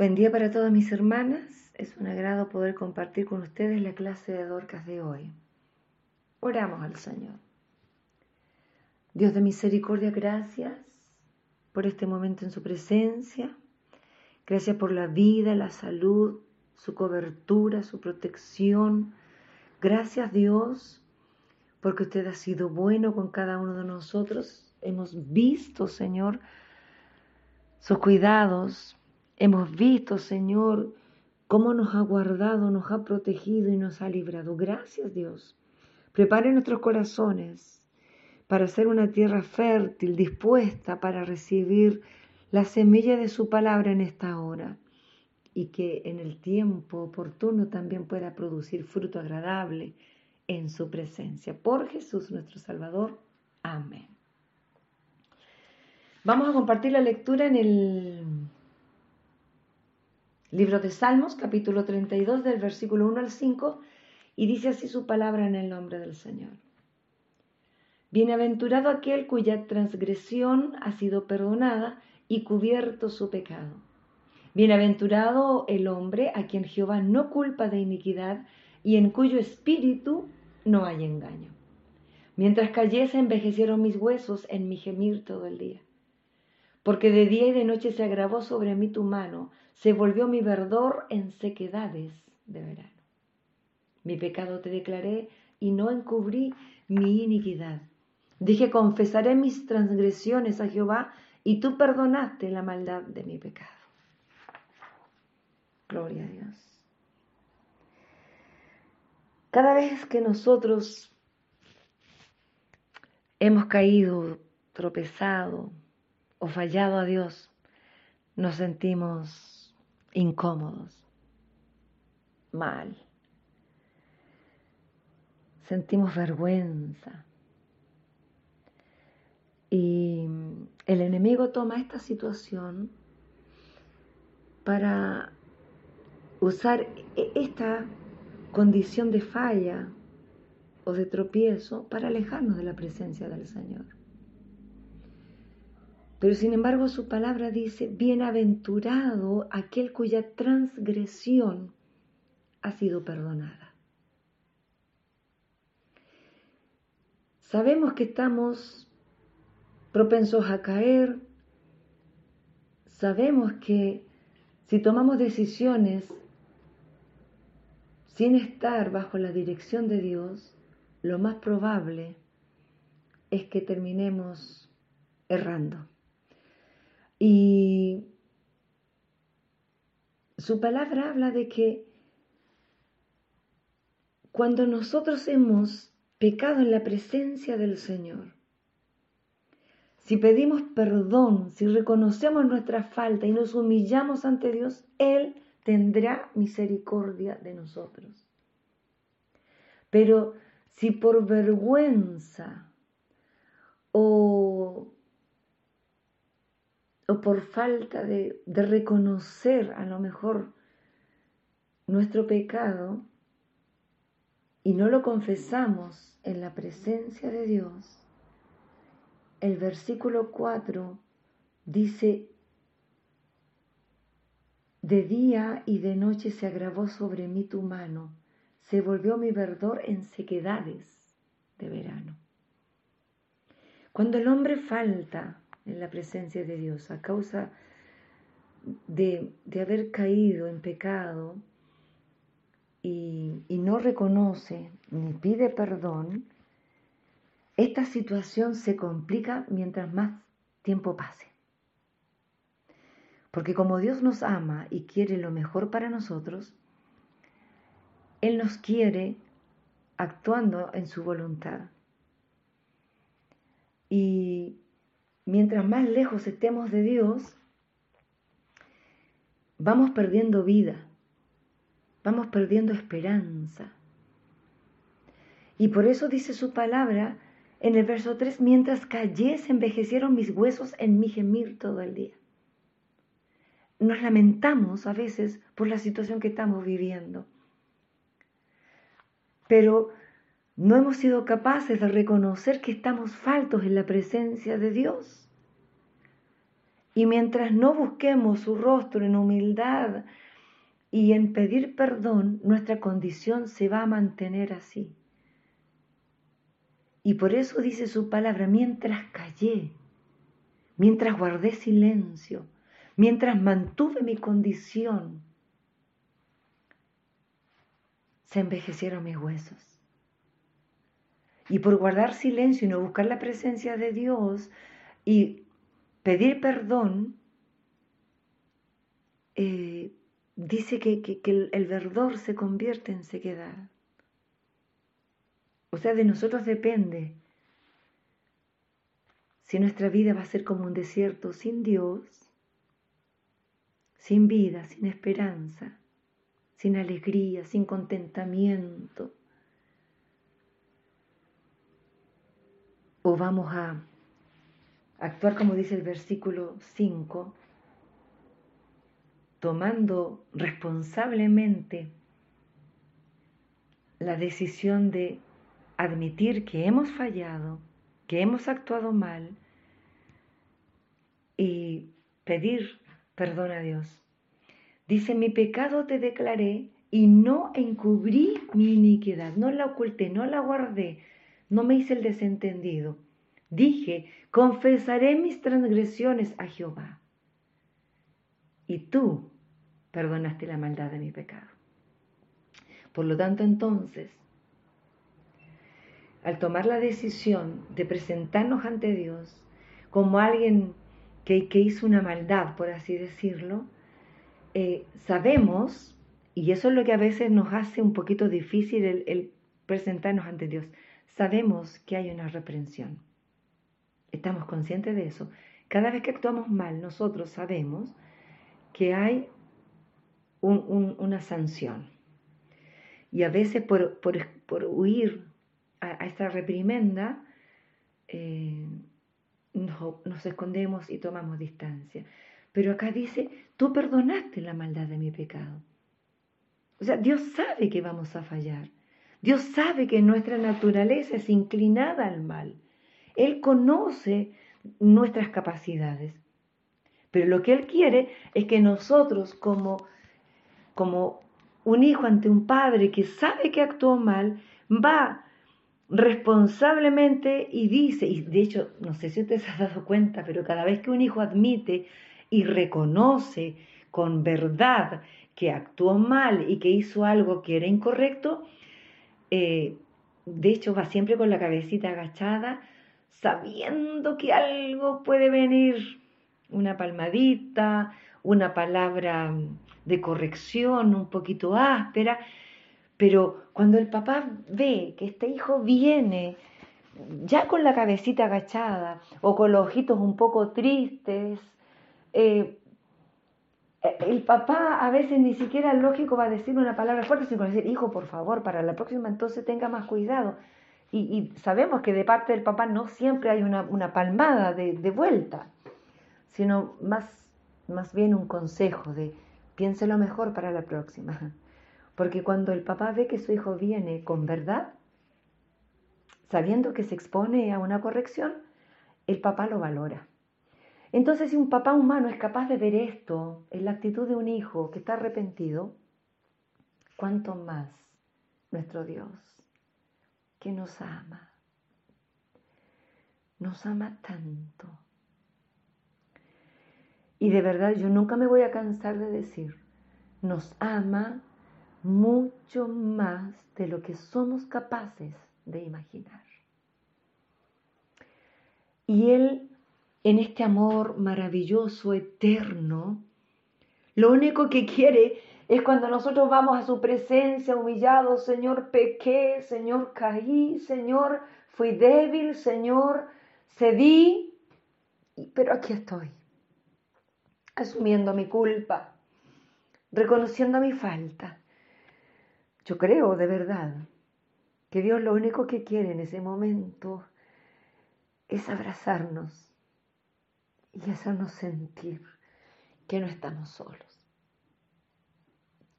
Buen día para todas mis hermanas. Es un agrado poder compartir con ustedes la clase de Dorcas de hoy. Oramos al Señor. Dios de misericordia, gracias por este momento en su presencia. Gracias por la vida, la salud, su cobertura, su protección. Gracias Dios porque usted ha sido bueno con cada uno de nosotros. Hemos visto, Señor, sus cuidados, Hemos visto, Señor, cómo nos ha guardado, nos ha protegido y nos ha librado. Gracias, Dios. Prepare nuestros corazones para ser una tierra fértil, dispuesta para recibir la semilla de su palabra en esta hora y que en el tiempo oportuno también pueda producir fruto agradable en su presencia. Por Jesús nuestro Salvador. Amén. Vamos a compartir la lectura en el Libro de Salmos, capítulo 32, del versículo 1 al 5, y dice así su palabra en el nombre del Señor. Bienaventurado aquel cuya transgresión ha sido perdonada y cubierto su pecado. Bienaventurado el hombre a quien Jehová no culpa de iniquidad y en cuyo espíritu no hay engaño. Mientras cayese envejecieron mis huesos en mi gemir todo el día. Porque de día y de noche se agravó sobre mí tu mano, se volvió mi verdor en sequedades de verano. Mi pecado te declaré y no encubrí mi iniquidad. Dije, confesaré mis transgresiones a Jehová y tú perdonaste la maldad de mi pecado. Gloria a Dios. Cada vez que nosotros hemos caído, tropezado o fallado a Dios, nos sentimos incómodos, mal. Sentimos vergüenza. Y el enemigo toma esta situación para usar e-, esta condición de falla o de tropiezo para alejarnos de la presencia del Señor. Pero sin embargo su palabra dice, bienaventurado aquel cuya transgresión ha sido perdonada. Sabemos que estamos propensos a caer, sabemos que si tomamos decisiones sin estar bajo la dirección de Dios, lo más probable es que terminemos errando. Y su palabra habla de que cuando nosotros hemos pecado en la presencia del Señor, si pedimos perdón, si reconocemos nuestra falta y nos humillamos ante Dios, Él tendrá misericordia de nosotros. Pero si por vergüenza o o por falta de, reconocer a lo mejor nuestro pecado y no lo confesamos en la presencia de Dios, el versículo 4 dice, de día y de noche se agravó sobre mí tu mano, se volvió mi verdor en sequedades de verano. Cuando el hombre falta en la presencia de Dios a causa de, haber caído en pecado y, y no reconoce ni pide perdón, esta situación se complica mientras más tiempo pase. Porque como Dios nos ama y quiere lo mejor para nosotros, Él nos quiere actuando en su voluntad. Y mientras más lejos estemos de Dios, vamos perdiendo vida, vamos perdiendo esperanza. Y por eso dice su palabra en el verso 3, mientras cayese envejecieron mis huesos en mi gemir todo el día. Nos lamentamos a veces por la situación que estamos viviendo, pero no hemos sido capaces de reconocer que estamos faltos en la presencia de Dios. Y mientras no busquemos su rostro en humildad y en pedir perdón, nuestra condición se va a mantener así. Y por eso dice su palabra, mientras callé, mientras guardé silencio, mientras mantuve mi condición, se envejecieron mis huesos. Y por guardar silencio y no buscar la presencia de Dios y pedir perdón, eh, dice que, que el verdor se convierte en sequedad. O sea, de nosotros depende si nuestra vida va a ser como un desierto sin Dios, sin vida, sin esperanza, sin alegría, sin contentamiento. O vamos a actuar como dice el versículo 5, tomando responsablemente la decisión de admitir que hemos fallado, que hemos actuado mal y pedir perdón a Dios. Dice, mi pecado te declaré y no encubrí mi iniquidad, no la oculté, no la guardé, no me hice el desentendido. Dije, confesaré mis transgresiones a Jehová. Y tú perdonaste la maldad de mi pecado. Por lo tanto, entonces, al tomar la decisión de presentarnos ante Dios como alguien que, hizo una maldad, por así decirlo, eh, sabemos, y eso es lo que a veces nos hace un poquito difícil el presentarnos ante Dios, sabemos que hay una reprensión. Estamos conscientes de eso. Cada vez que actuamos mal, nosotros sabemos que hay una sanción. Y a veces por, por huir a, esta reprimenda, eh, nos, escondemos y tomamos distancia. Pero acá dice, tú perdonaste la maldad de mi pecado. O sea, Dios sabe que vamos a fallar. Dios sabe que nuestra naturaleza es inclinada al mal. Él conoce nuestras capacidades. Pero lo que Él quiere es que nosotros, como, como un hijo ante un padre que sabe que actuó mal, va responsablemente y dice, y de hecho, no sé si usted se ha dado cuenta, pero cada vez que un hijo admite y reconoce con verdad que actuó mal y que hizo algo que era incorrecto, eh, de hecho va siempre con la cabecita agachada, sabiendo que algo puede venir, una palmadita, una palabra de corrección un poquito áspera, pero cuando el papá ve que este hijo viene ya con la cabecita agachada o con los ojitos un poco tristes, eh, el papá a veces ni siquiera lógico va a decir una palabra fuerte, sino decir, hijo, por favor, para la próxima entonces tenga más cuidado. Y, sabemos que de parte del papá no siempre hay una, palmada de, de, vuelta, sino más, más bien un consejo de piénselo mejor para la próxima. Porque cuando el papá ve que su hijo viene con verdad, sabiendo que se expone a una corrección, el papá lo valora. Entonces, si un papá humano es capaz de ver esto en la actitud de un hijo que está arrepentido, ¿cuánto más nuestro Dios, que nos ama? Nos ama tanto. Y de verdad yo nunca me voy a cansar de decir, nos ama mucho más de lo que somos capaces de imaginar. Y Él, en este amor maravilloso, eterno, lo único que quiere es cuando nosotros vamos a su presencia humillados, Señor, pequé, Señor, caí, Señor, fui débil, Señor, cedí, pero aquí estoy, asumiendo mi culpa, reconociendo mi falta. Yo creo de verdad que Dios lo único que quiere en ese momento es abrazarnos y hacernos sentir que no estamos solos,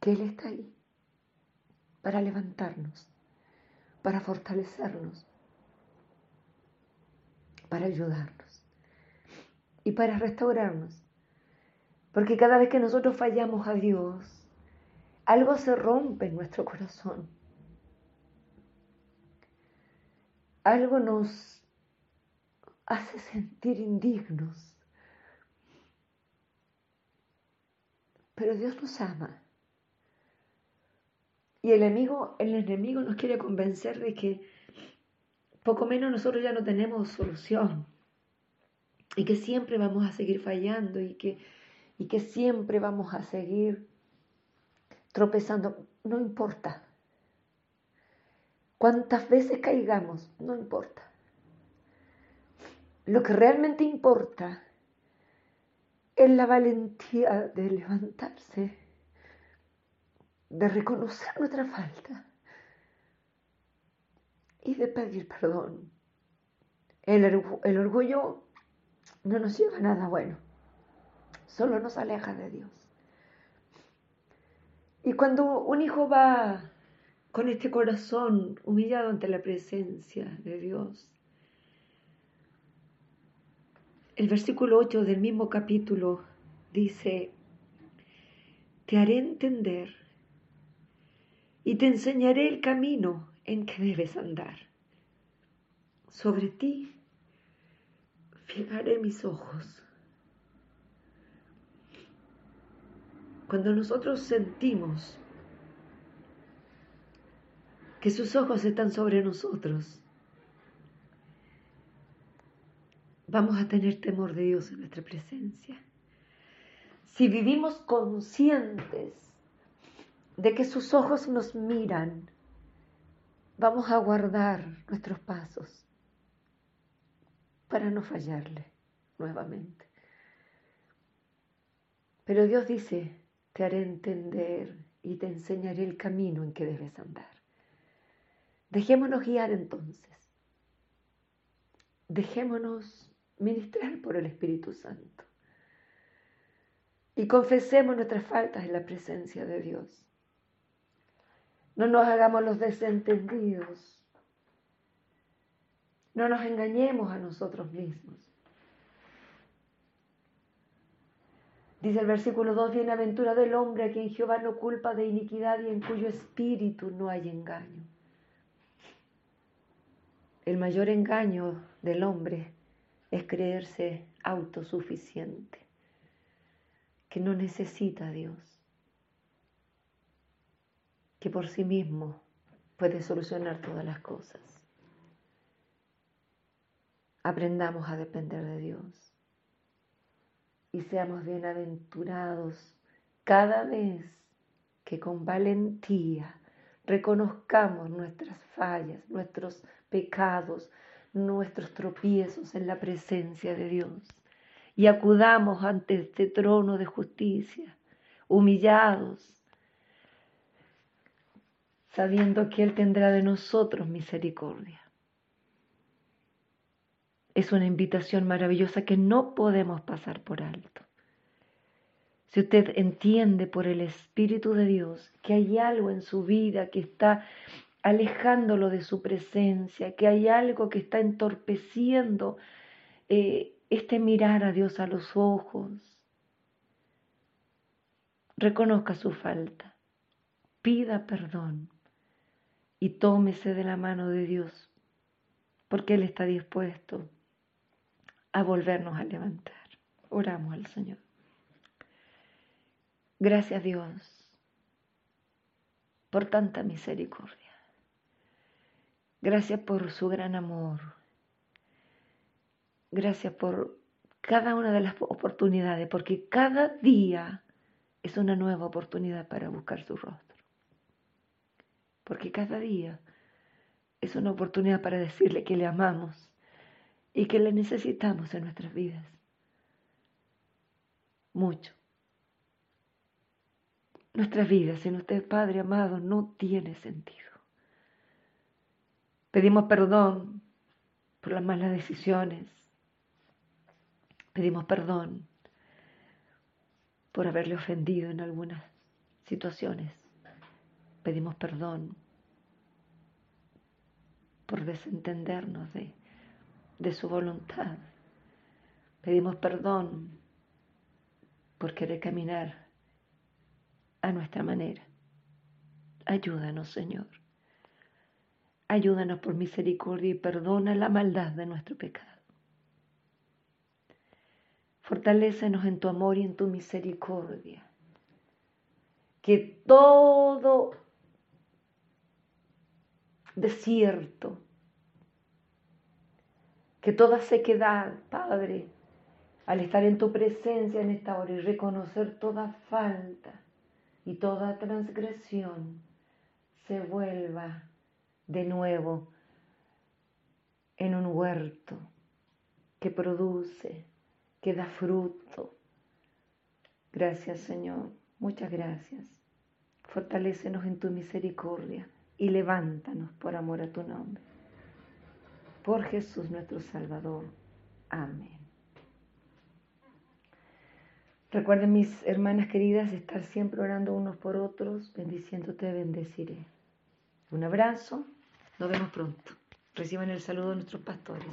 que Él está ahí para levantarnos, para fortalecernos, para ayudarnos y para restaurarnos Porque cada vez que nosotros fallamos a Dios, algo se rompe en nuestro corazón. Algo nos hace sentir indignos. Pero Dios nos ama. Y el enemigo, el enemigo nos quiere convencer de que poco menos nosotros ya no tenemos solución y que siempre vamos a seguir fallando y que, y que siempre vamos a seguir tropezando. No importa. Cuántas veces caigamos, no importa. Lo que realmente importa es la valentía de levantarse, de reconocer nuestra falta y de pedir perdón. El, el orgullo no nos lleva a nada bueno, solo nos aleja de Dios. Y cuando un hijo va con este corazón humillado ante la presencia de Dios, el versículo 8 del mismo capítulo dice, te haré entender y te enseñaré el camino en que debes andar. Sobre ti fijaré mis ojos. Cuando nosotros sentimos que sus ojos están sobre nosotros, vamos a tener temor de Dios en nuestra presencia. Si vivimos conscientes de que sus ojos nos miran, vamos a guardar nuestros pasos para no fallarle nuevamente. Pero Dios dice, te haré entender y te enseñaré el camino en que debes andar. Dejémonos guiar entonces. Dejémonos ministrar por el Espíritu Santo. Y confesemos nuestras faltas en la presencia de Dios. No nos hagamos los desentendidos no nos engañemos a nosotros mismos. Dice el versículo 2, bienaventura del hombre a quien Jehová no culpa de iniquidad y en cuyo espíritu no hay engaño. El mayor engaño del hombre es creerse autosuficiente, que no necesita a Dios, que por sí mismo puede solucionar todas las cosas. Aprendamos a depender de Dios y seamos bienaventurados cada vez que con valentía reconozcamos nuestras fallas, nuestros pecados, nuestros tropiezos en la presencia de Dios y acudamos ante este trono de justicia, humillados, sabiendo que Él tendrá de nosotros misericordia. Es una invitación maravillosa que no podemos pasar por alto. Si usted entiende por el Espíritu de Dios que hay algo en su vida que está alejándolo de su presencia, que hay algo que está entorpeciendo eh, este mirar a Dios a los ojos, reconozca su falta, pida perdón y tómese de la mano de Dios, porque Él está dispuesto a volvernos a levantar. Oramos al Señor. Gracias Dios por tanta misericordia. Gracias por su gran amor. Gracias por cada una de las oportunidades, porque cada día es una nueva oportunidad para buscar su rostro. Porque cada día es una oportunidad para decirle que le amamos y que le necesitamos en nuestras vidas. Mucho. Nuestras vidas sin usted, Padre amado, no tiene sentido. Pedimos perdón por las malas decisiones. Pedimos perdón por haberle ofendido en algunas situaciones. Pedimos perdón por desentendernos de de su voluntad. Pedimos perdón por querer caminar a nuestra manera. Ayúdanos, Señor. Ayúdanos por misericordia y perdona la maldad de nuestro pecado. Fortalécenos en tu amor y en tu misericordia. Que todo desierto, que toda sequedad, Padre, al estar en tu presencia en esta hora y reconocer toda falta y toda transgresión, se vuelva de nuevo en un huerto que produce, que da fruto. Gracias Señor, muchas gracias. Fortalécenos en tu misericordia y levántanos por amor a tu nombre. Por Jesús nuestro Salvador. Amén. Recuerden mis hermanas queridas estar siempre orando unos por otros, bendiciéndote, bendeciré. Un abrazo, nos vemos pronto. Reciban el saludo de nuestros pastores.